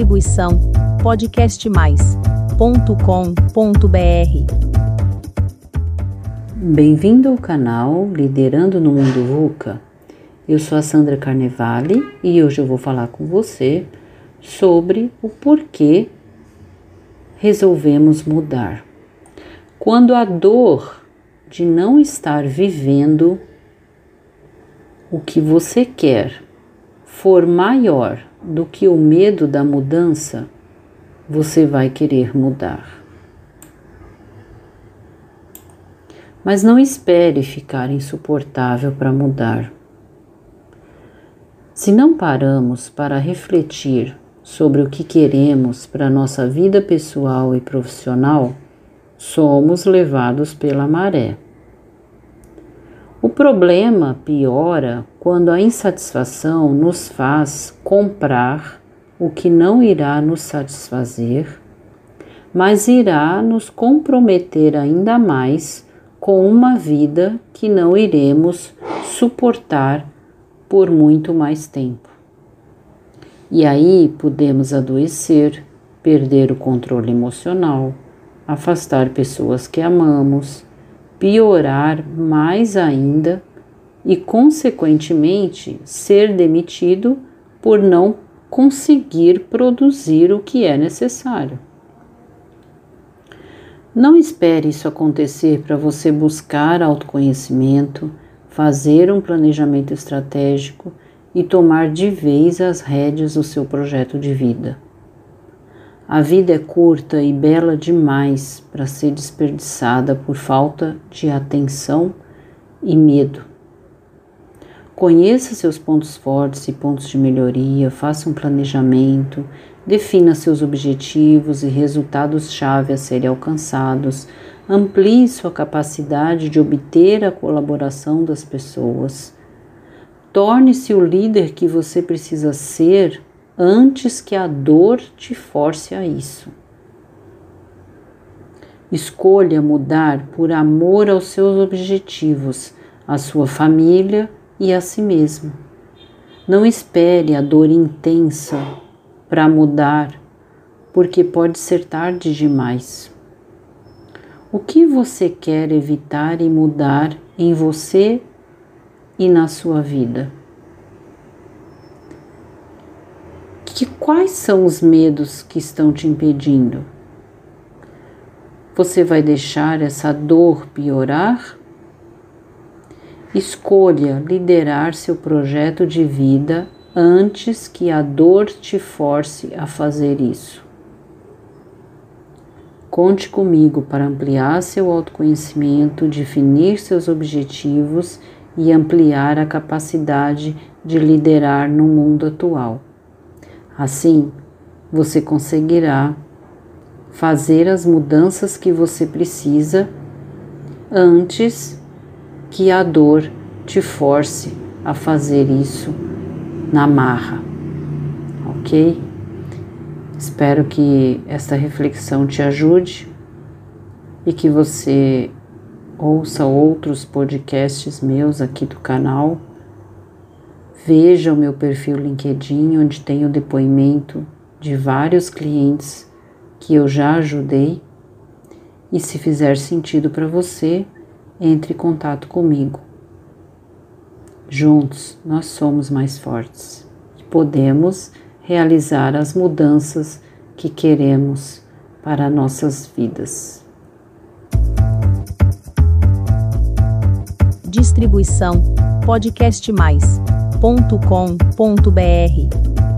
Distribuição podcastmais.com.br. Bem-vindo ao canal Liderando no Mundo VUCA. Eu sou a Sandra Carnevale e hoje eu vou falar com você sobre o porquê resolvemos mudar. Quando a dor de não estar vivendo o que você quer for maior do que o medo da mudança, você vai querer mudar. Mas não espere ficar insuportável para mudar. Se não paramos para refletir sobre o que queremos para nossa vida pessoal e profissional, somos levados pela maré. O problema piora quando a insatisfação nos faz comprar o que não irá nos satisfazer, mas irá nos comprometer ainda mais com uma vida que não iremos suportar por muito mais tempo. E aí podemos adoecer, perder o controle emocional, afastar pessoas que amamos piorar mais ainda e, consequentemente, ser demitido por não conseguir produzir o que é necessário. Não espere isso acontecer para você buscar autoconhecimento, fazer um planejamento estratégico e tomar de vez as rédeas do seu projeto de vida. A vida é curta e bela demais para ser desperdiçada por falta de atenção e medo. Conheça seus pontos fortes e pontos de melhoria, faça um planejamento, defina seus objetivos e resultados-chave a serem alcançados, amplie sua capacidade de obter a colaboração das pessoas. Torne-se o líder que você precisa ser antes que a dor te force a isso. Escolha mudar por amor aos seus objetivos, à sua família e a si mesmo. Não espere a dor intensa para mudar, porque pode ser tarde demais. O que você quer evitar e mudar em você e na sua vida? Que quais são os medos que estão te impedindo? Você vai deixar essa dor piorar? Escolha liderar seu projeto de vida antes que a dor te force a fazer isso. Conte comigo para ampliar seu autoconhecimento, definir seus objetivos e ampliar a capacidade de liderar no mundo atual. Assim, você conseguirá fazer as mudanças que você precisa antes que a dor te force a fazer isso na marra, ok? Espero que esta reflexão te ajude e que você ouça outros podcasts meus aqui do canal Veja o meu perfil LinkedIn, onde tenho depoimento de vários clientes que eu já ajudei. E se fizer sentido para você, entre em contato comigo. Juntos nós somos mais fortes e podemos realizar as mudanças que queremos para nossas vidas. Distribuição podcast mais www.cultura.com.br